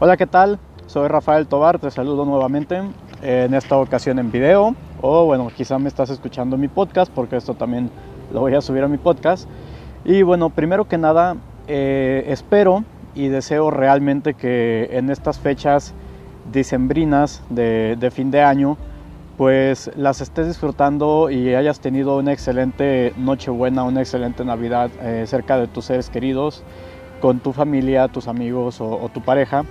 Hola, ¿qué tal? Soy Rafael Tobar, te saludo nuevamente en esta ocasión en video o bueno, quizá me estás escuchando en mi podcast porque esto también lo voy a subir a mi podcast. Y bueno, primero que nada, eh, espero y deseo realmente que en estas fechas dicembrinas de, de fin de año, pues las estés disfrutando y hayas tenido una excelente Nochebuena, una excelente Navidad eh, cerca de tus seres queridos, con tu familia, tus amigos o, o tu pareja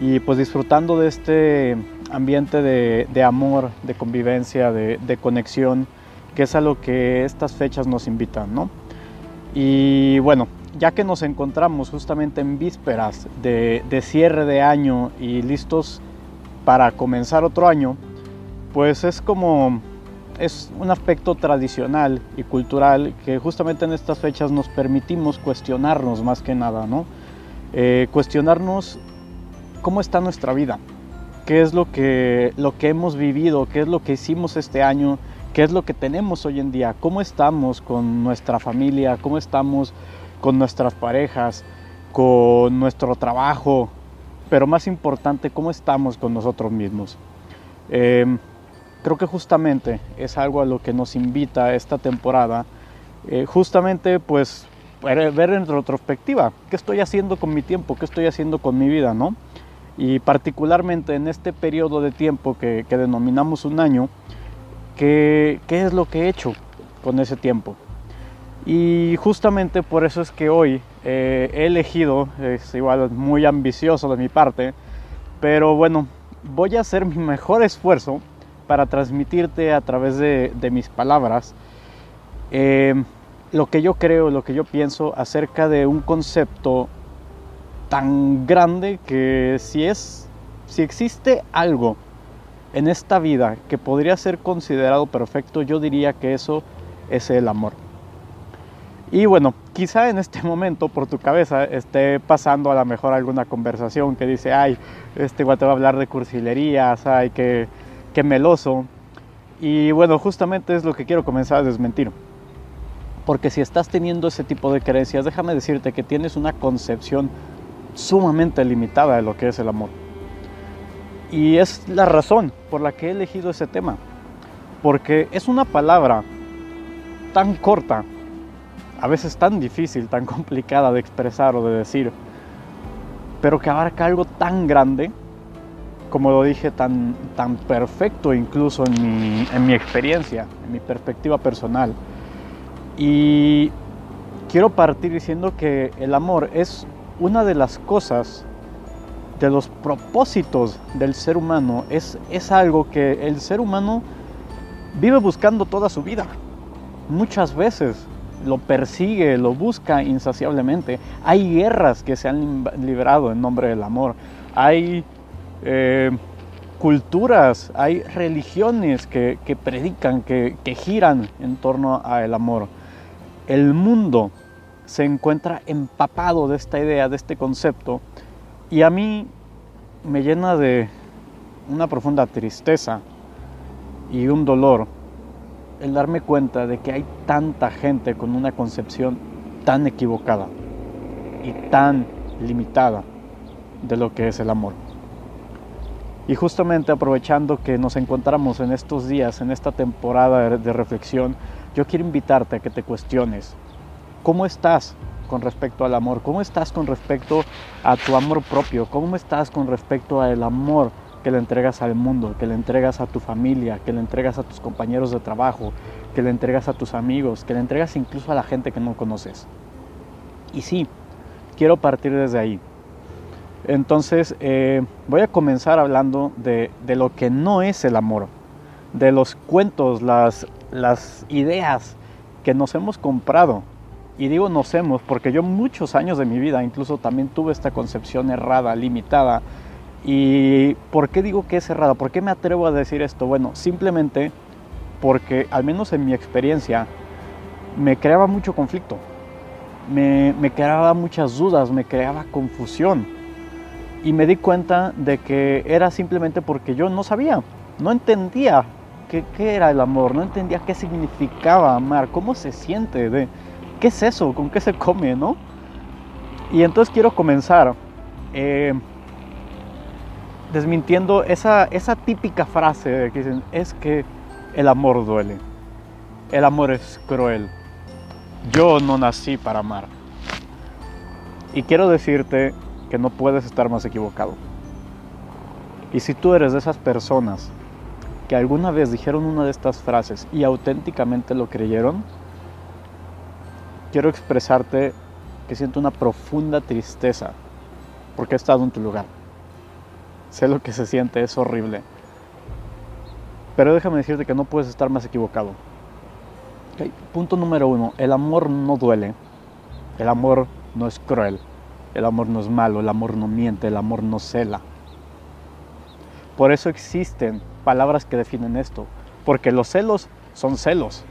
y pues disfrutando de este ambiente de, amor, de convivencia, de, conexión, que es a lo que estas fechas nos invitan, ¿no? Y bueno, ya que nos encontramos justamente en vísperas de, de cierre de año y listos para comenzar otro año, pues es como es un aspecto tradicional y cultural que justamente en estas fechas nos permitimos cuestionarnos más que nada, ¿no? Eh, cuestionarnos cómo está nuestra vida, qué es lo que, lo que hemos vivido, qué es lo que hicimos este año, qué es lo que tenemos hoy en día, cómo estamos con nuestra familia, cómo estamos con nuestras parejas, con nuestro trabajo, pero más importante, cómo estamos con nosotros mismos. Eh, creo que justamente es algo a lo que nos invita esta temporada, eh, justamente pues ver en retrospectiva qué estoy haciendo con mi tiempo, qué estoy haciendo con mi vida, ¿no? Y particularmente en este periodo de tiempo que, que denominamos un año, ¿qué, ¿qué, es lo que he hecho con ese tiempo? Y justamente por eso es que hoy eh, he elegido, es igual muy ambicioso de mi parte, pero bueno, voy a hacer mi mejor esfuerzo para transmitirte a través de, de mis palabras eh, lo que yo creo, lo que yo pienso acerca de un concepto tan grande que si es, si existe algo en esta vida que podría ser considerado perfecto, yo diría que eso es el amor. Y bueno, quizá en este momento por tu cabeza esté pasando a lo mejor alguna conversación que dice, ay, este igual te va a hablar de cursilerías, ay, qué, qué meloso. Y bueno, justamente es lo que quiero comenzar a desmentir. Porque si estás teniendo ese tipo de creencias, déjame decirte que tienes una concepción sumamente limitada de lo que es el amor. Y es la razón por la que he elegido ese tema. Porque es una palabra tan corta, a veces tan difícil, tan complicada de expresar o de decir, pero que abarca algo tan grande, como lo dije, tan, tan perfecto incluso en mi, en mi experiencia, en mi perspectiva personal. Y quiero partir diciendo que el amor es una de las cosas, de los propósitos del ser humano, es, es algo que el ser humano vive buscando toda su vida. Muchas veces lo persigue, lo busca insaciablemente. Hay guerras que se han librado en nombre del amor. Hay eh, culturas, hay religiones que, que predican, que, que giran en torno al amor. El mundo se encuentra empapado de esta idea, de este concepto, y a mí me llena de una profunda tristeza y un dolor el darme cuenta de que hay tanta gente con una concepción tan equivocada y tan limitada de lo que es el amor. Y justamente aprovechando que nos encontramos en estos días, en esta temporada de reflexión, yo quiero invitarte a que te cuestiones ¿Cómo estás con respecto al amor? ¿Cómo estás con respecto a tu amor propio? ¿Cómo estás con respecto al amor que le entregas al mundo, que le entregas a tu familia, que le entregas a tus compañeros de trabajo, que le entregas a tus amigos, que le entregas incluso a la gente que no conoces? Y sí, quiero partir desde ahí. Entonces eh, voy a comenzar hablando de, de, lo que no es el amor, de los cuentos, las, las ideas que nos hemos comprado y digo nos hemos porque yo muchos años de mi vida incluso también tuve esta concepción errada, limitada. ¿Y por qué digo que es errada? ¿Por qué me atrevo a decir esto? Bueno, simplemente porque al menos en mi experiencia me creaba mucho conflicto, me, me creaba muchas dudas, me creaba confusión. Y me di cuenta de que era simplemente porque yo no sabía, no entendía qué, qué era el amor, no entendía qué significaba amar, cómo se siente de ¿qué es eso? ¿Con qué se come, no? Y entonces quiero comenzar eh, desmintiendo esa, esa típica frase que dicen, es que el amor duele, el amor es cruel, yo no nací para amar. Y quiero decirte que no puedes estar más equivocado. Y si tú eres de esas personas que alguna vez dijeron una de estas frases y auténticamente lo creyeron, quiero expresarte que siento una profunda tristeza porque he estado en tu lugar. Sé lo que se siente, es horrible. Pero déjame decirte que no puedes estar más equivocado. Punto número uno, el amor no duele, el amor no es cruel, el amor no es malo, el amor no miente, el amor no cela. Por eso existen palabras que definen esto, porque los celos son celos,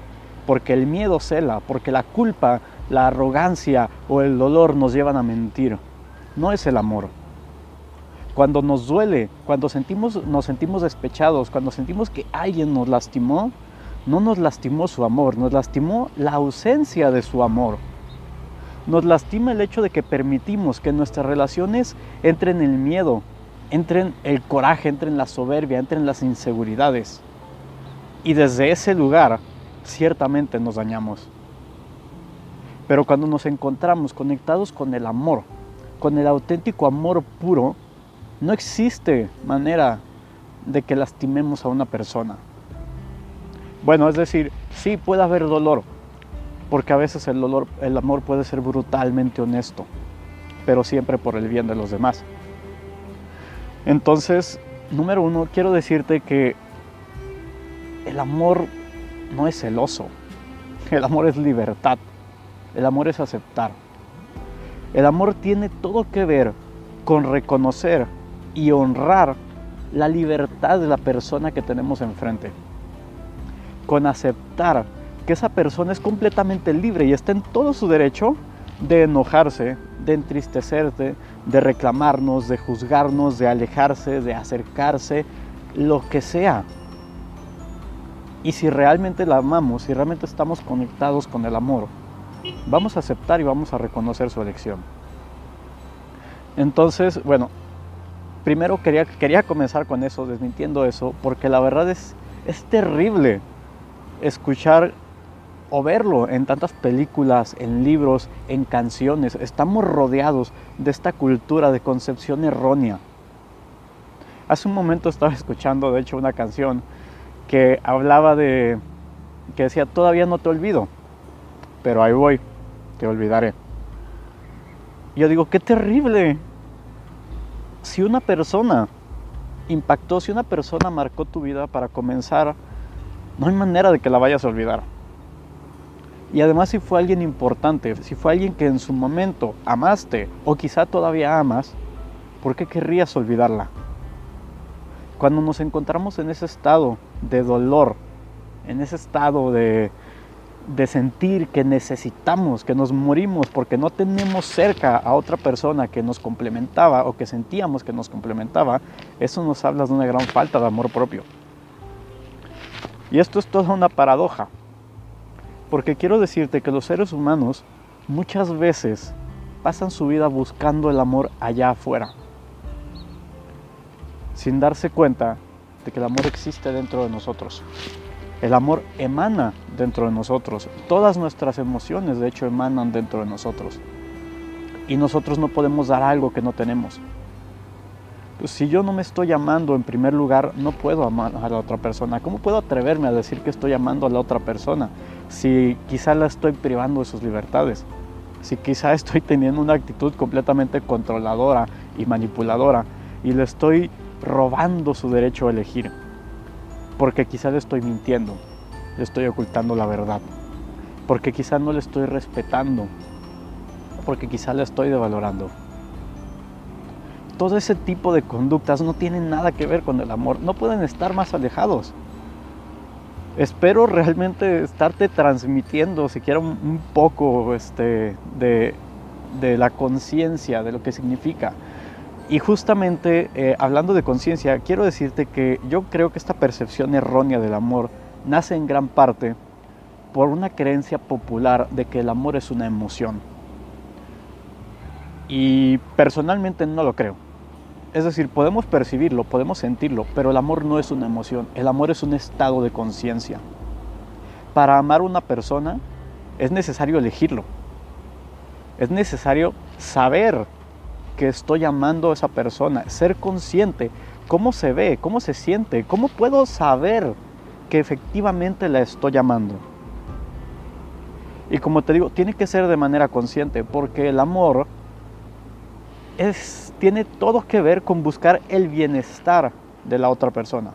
porque el miedo cela, porque la culpa, la arrogancia o el dolor nos llevan a mentir. No es el amor. Cuando nos duele, cuando sentimos, nos sentimos despechados, cuando sentimos que alguien nos lastimó, no nos lastimó su amor, nos lastimó la ausencia de su amor. Nos lastima el hecho de que permitimos que nuestras relaciones entren en el miedo, entren el coraje, entren la soberbia, entren las inseguridades. Y desde ese lugar ciertamente nos dañamos. Pero cuando nos encontramos conectados con el amor, con el auténtico amor puro, no existe manera de que lastimemos a una persona. Bueno, es decir, sí puede haber dolor, porque a veces el dolor, el amor puede ser brutalmente honesto, pero siempre por el bien de los demás. Entonces, número uno, quiero decirte que el amor no es celoso, el amor es libertad, el amor es aceptar. El amor tiene todo que ver con reconocer y honrar la libertad de la persona que tenemos enfrente con aceptar que esa persona es completamente libre y está en todo su derecho de enojarse, de entristecerse, de reclamarnos, de juzgarnos, de alejarse, de acercarse, lo que sea. Y si realmente la amamos, si realmente estamos conectados con el amor, vamos a aceptar y vamos a reconocer su elección. Entonces, bueno, primero quería, quería comenzar con eso, desmintiendo eso, porque la verdad es, es terrible escuchar o verlo en tantas películas, en libros, en canciones. Estamos rodeados de esta cultura de concepción errónea. Hace un momento estaba escuchando, de hecho, una canción que hablaba de, que decía, todavía no te olvido, pero ahí voy, te olvidaré. yo digo, qué terrible. Si una persona impactó, si una persona marcó tu vida para comenzar no hay manera de que la vayas a olvidar. Y además si fue alguien importante, si fue alguien que en su momento amaste o quizá todavía amas, ¿por qué querrías olvidarla? Cuando nos encontramos en ese estado de dolor, en ese estado de, de sentir que necesitamos, que nos morimos porque no tenemos cerca a otra persona que nos complementaba o que sentíamos que nos complementaba, eso nos habla de una gran falta de amor propio. Y esto es toda una paradoja, porque quiero decirte que los seres humanos muchas veces pasan su vida buscando el amor allá afuera, sin darse cuenta que el amor existe dentro de nosotros. El amor emana dentro de nosotros. Todas nuestras emociones, de hecho, emanan dentro de nosotros. Y nosotros no podemos dar algo que no tenemos. Pues, si yo no me estoy amando en primer lugar, no puedo amar a la otra persona. ¿Cómo puedo atreverme a decir que estoy amando a la otra persona si quizá la estoy privando de sus libertades? Si quizá estoy teniendo una actitud completamente controladora y manipuladora y le estoy robando su derecho a elegir. Porque quizá le estoy mintiendo, le estoy ocultando la verdad. Porque quizá no le estoy respetando. Porque quizá le estoy devalorando todo ese tipo de conductas no tienen nada que ver con el amor, no pueden estar más alejados. Espero realmente estarte transmitiendo siquiera un, poco este, de, la conciencia, de lo que significa. Y justamente eh, hablando de conciencia, quiero decirte que yo creo que esta percepción errónea del amor nace en gran parte por una creencia popular de que el amor es una emoción. Y personalmente no lo creo Es decir, podemos percibirlo, podemos sentirlo, pero el amor no es una emoción, el amor es un estado de conciencia. Para amar a una persona es necesario elegirlo. Es necesario saber que estoy amando a esa persona, ser consciente, cómo se ve, cómo se siente, cómo puedo saber que efectivamente la estoy amando. Y como te digo, tiene que ser de manera consciente, porque el amor es, tiene todo que ver con buscar el bienestar de la otra persona.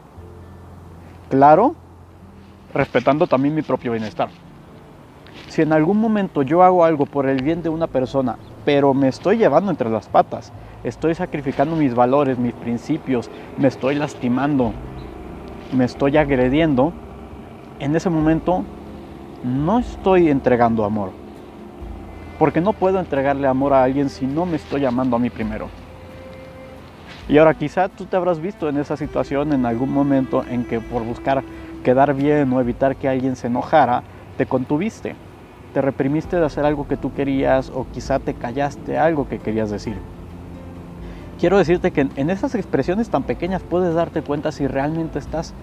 Claro, respetando también mi propio bienestar. Si en algún momento yo hago algo por el bien de una persona, pero me estoy llevando entre las patas, estoy sacrificando mis valores, mis principios, me estoy lastimando, me estoy agrediendo, en ese momento no estoy entregando amor. Porque no puedo entregarle amor a alguien si no me estoy amando a mí primero. Y ahora quizá tú te habrás visto en esa situación en algún momento en que por buscar quedar bien o evitar que alguien se enojara, te contuviste, te reprimiste de hacer algo que tú querías o quizá te callaste algo que querías decir. Quiero decirte que en esas expresiones tan pequeñas puedes darte cuenta si realmente estás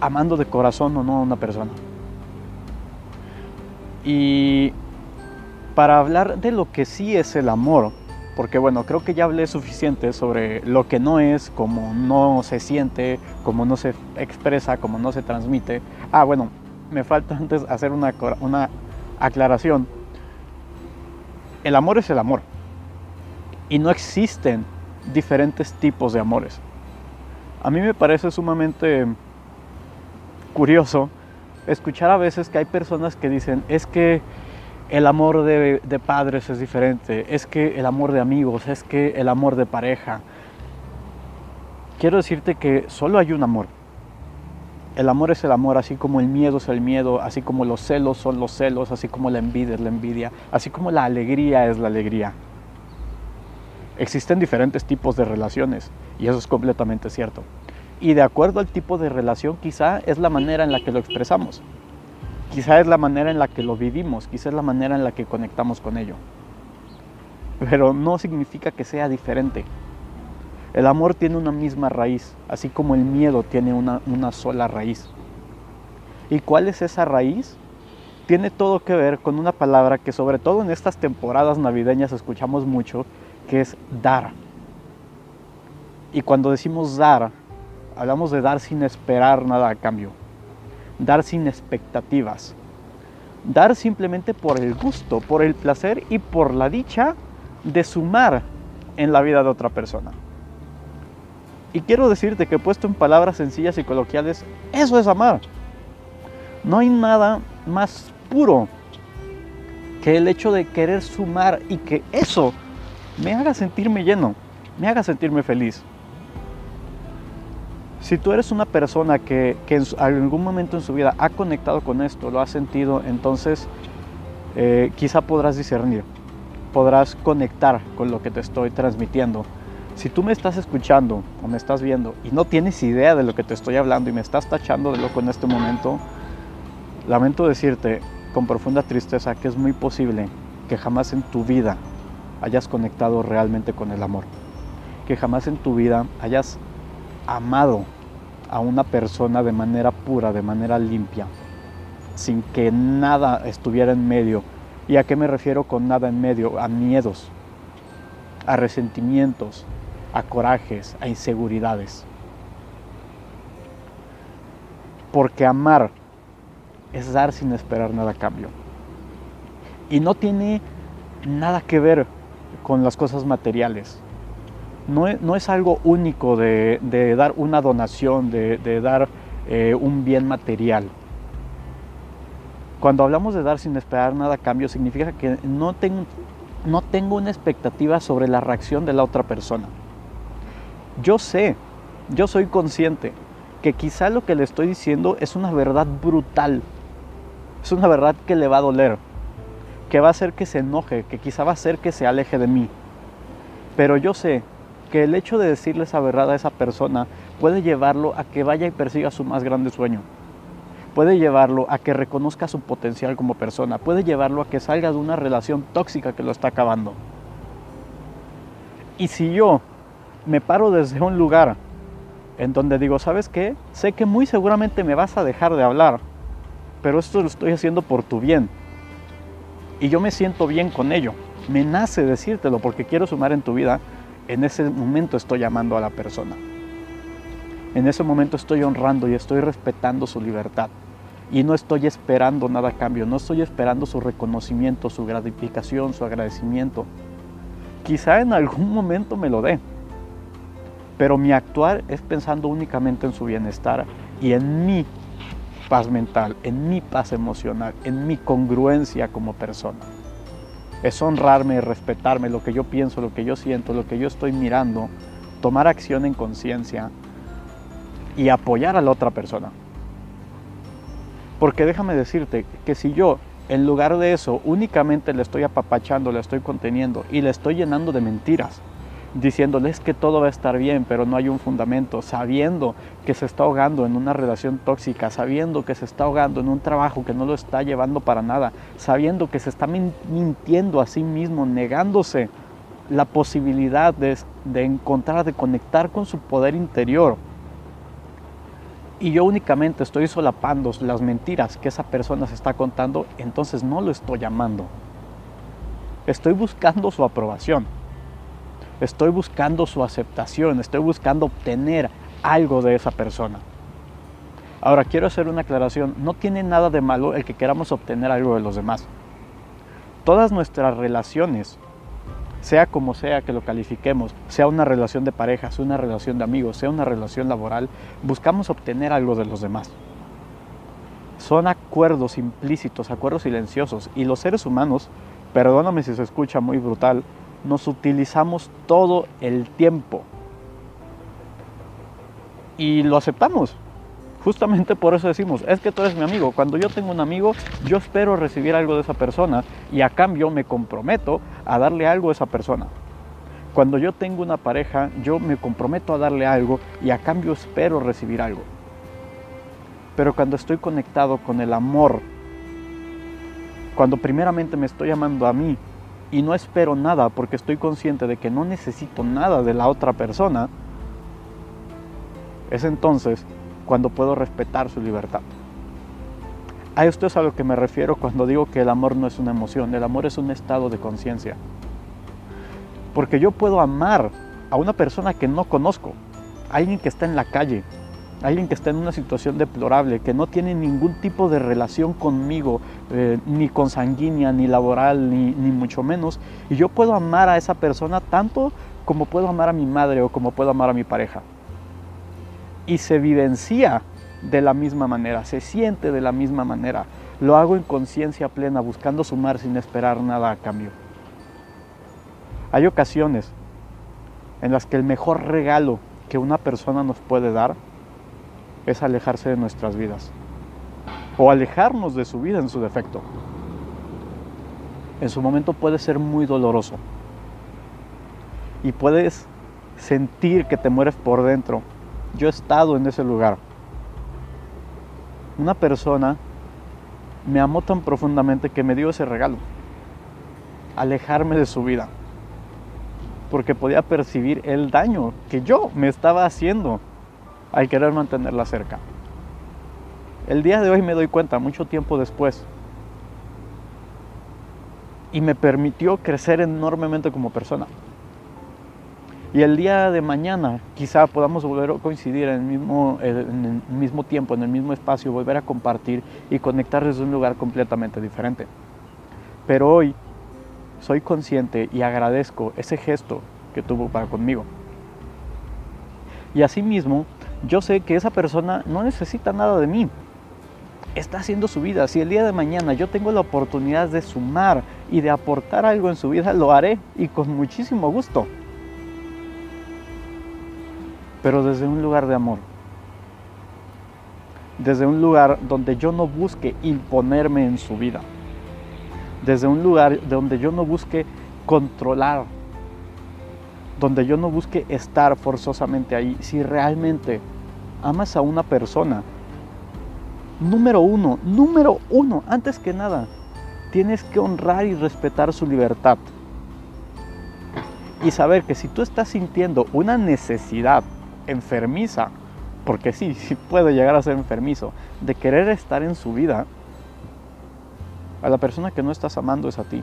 amando de corazón o no a una persona. Y para hablar de lo que sí es el amor, porque bueno, creo que ya hablé suficiente sobre lo que no es, cómo no se siente, cómo no se expresa, cómo no se transmite. Ah, bueno, me falta antes hacer una, una aclaración. El amor es el amor. Y no existen diferentes tipos de amores. A mí me parece sumamente curioso escuchar a veces que hay personas que dicen, es que el amor de, padres es diferente, es que el amor de amigos, es que el amor de pareja. Quiero decirte que solo hay un amor. El amor es el amor, así como el miedo es el miedo, así como los celos son los celos, así como la envidia es la envidia, así como la alegría es la alegría. Existen diferentes tipos de relaciones y eso es completamente cierto. Y de acuerdo al tipo de relación, quizá es la manera en la que lo expresamos. Quizá es la manera en la que lo vivimos, quizá es la manera en la que conectamos con ello. Pero no significa que sea diferente. El amor tiene una misma raíz, así como el miedo tiene una, una sola raíz. ¿Y cuál es esa raíz? Tiene todo que ver con una palabra que sobre todo en estas temporadas navideñas escuchamos mucho, que es dar. Y cuando decimos dar, Hablamos de dar sin esperar nada a cambio. Dar sin expectativas. Dar simplemente por el gusto, por el placer y por la dicha de sumar en la vida de otra persona. Y quiero decirte que puesto en palabras sencillas y coloquiales, eso es amar. No hay nada más puro que el hecho de querer sumar y que eso me haga sentirme lleno, me haga sentirme feliz. Si tú eres una persona que, en algún momento en su vida ha conectado con esto, lo ha sentido, entonces eh, quizá podrás discernir, podrás conectar con lo que te estoy transmitiendo. Si tú me estás escuchando o me estás viendo y no tienes idea de lo que te estoy hablando y me estás tachando de loco en este momento, lamento decirte con profunda tristeza que es muy posible que jamás en tu vida hayas conectado realmente con el amor, que jamás en tu vida hayas amado a una persona de manera pura, de manera limpia, sin que nada estuviera en medio. ¿Y a qué me refiero con nada en medio? A miedos, a resentimientos, a corajes, a inseguridades. Porque amar es dar sin esperar nada a cambio. Y no tiene nada que ver con las cosas materiales no es, algo único de, dar una donación, de, dar eh, un bien material. Cuando hablamos de dar sin esperar nada a cambio, significa que no, no tengo una expectativa sobre la reacción de la otra persona. Yo sé, yo soy consciente que quizá lo que le estoy diciendo es una verdad brutal, es una verdad que le va a doler, que va a hacer que se enoje, que quizá va a hacer que se aleje de mí. Pero yo sé que el hecho de decirle esa verdad a esa persona puede llevarlo a que vaya y persiga su más grande sueño. Puede llevarlo a que reconozca su potencial como persona. Puede llevarlo a que salga de una relación tóxica que lo está acabando. Y si yo me paro desde un lugar en donde digo, ¿sabes qué? Sé que muy seguramente me vas a dejar de hablar, pero esto lo estoy haciendo por tu bien. Y yo me siento bien con ello. Me nace decírtelo porque quiero sumar en tu vida. En ese momento estoy llamando a la persona. En ese momento estoy honrando y estoy respetando su libertad. Y no estoy esperando nada a cambio, no estoy esperando su reconocimiento, su gratificación, su agradecimiento. Quizá en algún momento me lo dé, pero mi actuar es pensando únicamente en su bienestar y en mi paz mental, en mi paz emocional, en mi congruencia como persona. Es honrarme, respetarme, lo que yo pienso, lo que yo siento, lo que yo estoy mirando, tomar acción en conciencia y apoyar a la otra persona. Porque déjame decirte que si yo, en lugar de eso, únicamente le estoy apapachando, le estoy conteniendo y le estoy llenando de mentiras, diciéndoles que todo va a estar bien, pero no hay un fundamento, sabiendo que se está ahogando en una relación tóxica, sabiendo que se está ahogando en un trabajo que no lo está llevando para nada, sabiendo que se está mintiendo a sí mismo, negándose la posibilidad de, de encontrar, de conectar con su poder interior y yo únicamente estoy solapando las mentiras que esa persona se está contando, entonces no lo estoy llamando. Estoy buscando su aprobación. Estoy buscando su aceptación. Estoy buscando obtener algo de esa persona. Ahora quiero hacer una aclaración. No tiene nada de malo el que queramos obtener algo de los demás. Todas nuestras relaciones sea como sea que lo califiquemos, sea una relación de pareja, sea una relación de amigos, sea una relación laboral, buscamos obtener algo de los demás. Son acuerdos implícitos, acuerdos silenciosos, y los seres humanos, perdóname si se escucha muy brutal, nos utilizamos todo el tiempo. Y lo aceptamos. Justamente por eso decimos, es que tú eres mi amigo. Cuando yo tengo un amigo, yo espero recibir algo de esa persona y a cambio me comprometo a darle algo a esa persona. Cuando yo tengo una pareja, yo me comprometo a darle algo y a cambio espero recibir algo. Pero cuando estoy conectado con el amor, cuando primeramente me estoy amando a mí y no espero nada porque estoy consciente de que no necesito nada de la otra persona, es entonces cuando puedo respetar su libertad. A esto es a lo que me refiero cuando digo que el amor no es una emoción, el amor es un estado de conciencia. Porque yo puedo amar a una persona que no conozco, alguien que está en la calle, alguien que está en una situación deplorable, que no tiene ningún tipo de relación conmigo, eh, ni consanguínea, ni laboral, ni, ni mucho menos. Y yo puedo amar a esa persona tanto como puedo amar a mi madre o como puedo amar a mi pareja y se vivencia de la misma manera, se siente de la misma manera. Lo hago en conciencia plena, buscando sumar sin esperar nada a cambio. Hay ocasiones en las que el mejor regalo que una persona nos puede dar es alejarse de nuestras vidas o alejarnos de su vida en su defecto. En su momento puede ser muy doloroso y puedes sentir que te mueres por dentro yo he estado en ese lugar. Una persona me amó tan profundamente que me dio ese regalo. Alejarme de su vida. Porque podía percibir el daño que yo me estaba haciendo al querer mantenerla cerca. El día de hoy me doy cuenta, mucho tiempo después, y me permitió crecer enormemente como persona. Y el día de mañana quizá podamos volver a coincidir en el, mismo, en el mismo tiempo, en el mismo espacio, volver a compartir y conectar desde un lugar completamente diferente. Pero hoy soy consciente y agradezco ese gesto que tuvo para conmigo. Y asimismo, yo sé que esa persona no necesita nada de mí. Está haciendo su vida. Si el día de mañana yo tengo la oportunidad de sumar y de aportar algo en su vida, lo haré y con muchísimo gusto pero desde un lugar de amor. Desde un lugar donde yo no busque imponerme en su vida. Desde un lugar donde yo no busque controlar. Donde yo no busque estar forzosamente ahí. Si realmente amas a una persona, número uno, número uno, antes que nada, tienes que honrar y respetar su libertad. y saber que si tú estás sintiendo una necesidad enfermiza, porque sí, sí puede llegar a ser enfermizo, de querer estar en su vida, a la persona que no estás amando es a ti.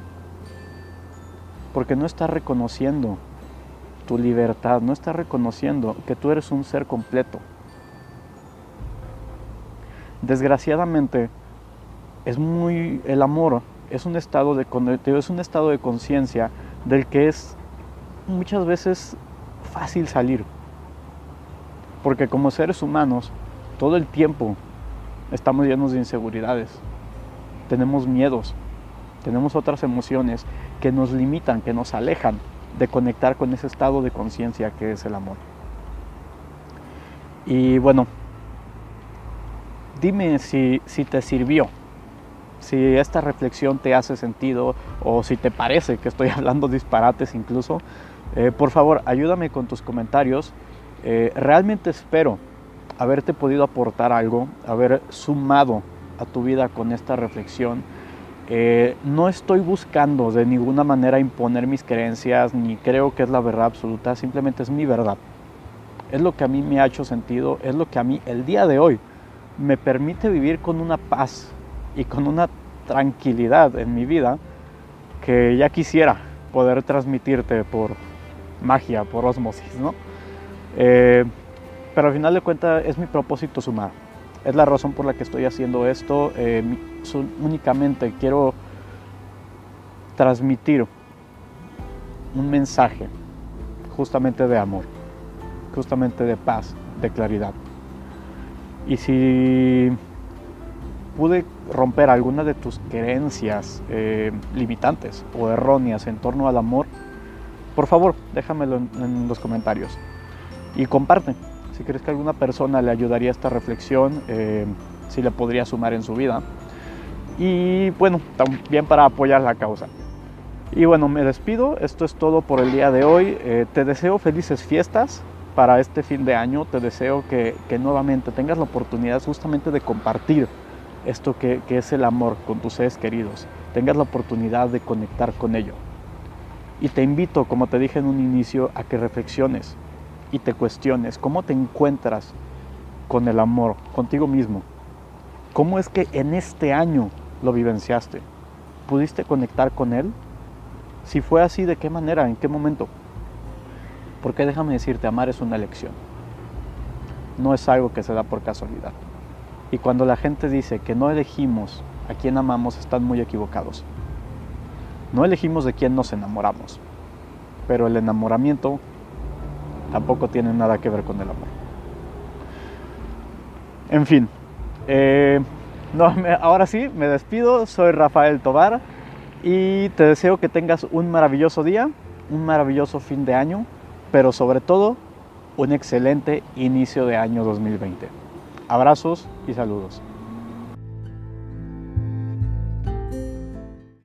Porque no estás reconociendo tu libertad, no estás reconociendo que tú eres un ser completo. Desgraciadamente, es muy el amor es un estado de es un estado de conciencia del que es muchas veces fácil salir. Porque como seres humanos, todo el tiempo estamos llenos de inseguridades. Tenemos miedos, tenemos otras emociones que nos limitan, que nos alejan de conectar con ese estado de conciencia que es el amor. Y bueno, dime si, si te sirvió si esta reflexión te hace sentido o si te parece que estoy hablando disparates incluso, eh, por favor ayúdame con tus comentarios. Eh, realmente espero haberte podido aportar algo, haber sumado a tu vida con esta reflexión. Eh, no estoy buscando de ninguna manera imponer mis creencias, ni creo que es la verdad absoluta, simplemente es mi verdad. Es lo que a mí me ha hecho sentido, es lo que a mí el día de hoy me permite vivir con una paz y con una tranquilidad en mi vida que ya quisiera poder transmitirte por magia, por osmosis, ¿no? Eh, pero al final de cuentas es mi propósito sumar. Es la razón por la que estoy haciendo esto. Eh, únicamente quiero transmitir un mensaje justamente de amor, justamente de paz, de claridad. Y si pude romper alguna de tus creencias eh, limitantes o erróneas en torno al amor, por favor, déjamelo en, los comentarios y comparte. Si crees que alguna persona le ayudaría esta reflexión, eh, si le podría sumar en su vida. Y bueno, también para apoyar la causa. Y bueno, me despido. Esto es todo por el día de hoy. Eh, te deseo felices fiestas para este fin de año. Te deseo que, que nuevamente tengas la oportunidad justamente de compartir esto que, es el amor con tus seres queridos, tengas la oportunidad de conectar con ello. Y te invito, como te dije en un inicio, a que reflexiones y te cuestiones cómo te encuentras con el amor, contigo mismo. ¿Cómo es que en este año lo vivenciaste? ¿Pudiste conectar con él? Si fue así, ¿de qué manera? ¿En qué momento? Porque déjame decirte, amar es una elección. No es algo que se da por casualidad. Y cuando la gente dice que no elegimos a quien amamos, están muy equivocados. No elegimos de quién nos enamoramos, pero el enamoramiento tampoco tiene nada que ver con el amor. En fin, eh, ahora sí, me despido, soy Rafael Tobar y te deseo que tengas un maravilloso día, un maravilloso fin de año, pero sobre todo un excelente inicio de año 2020. Abrazos y saludos.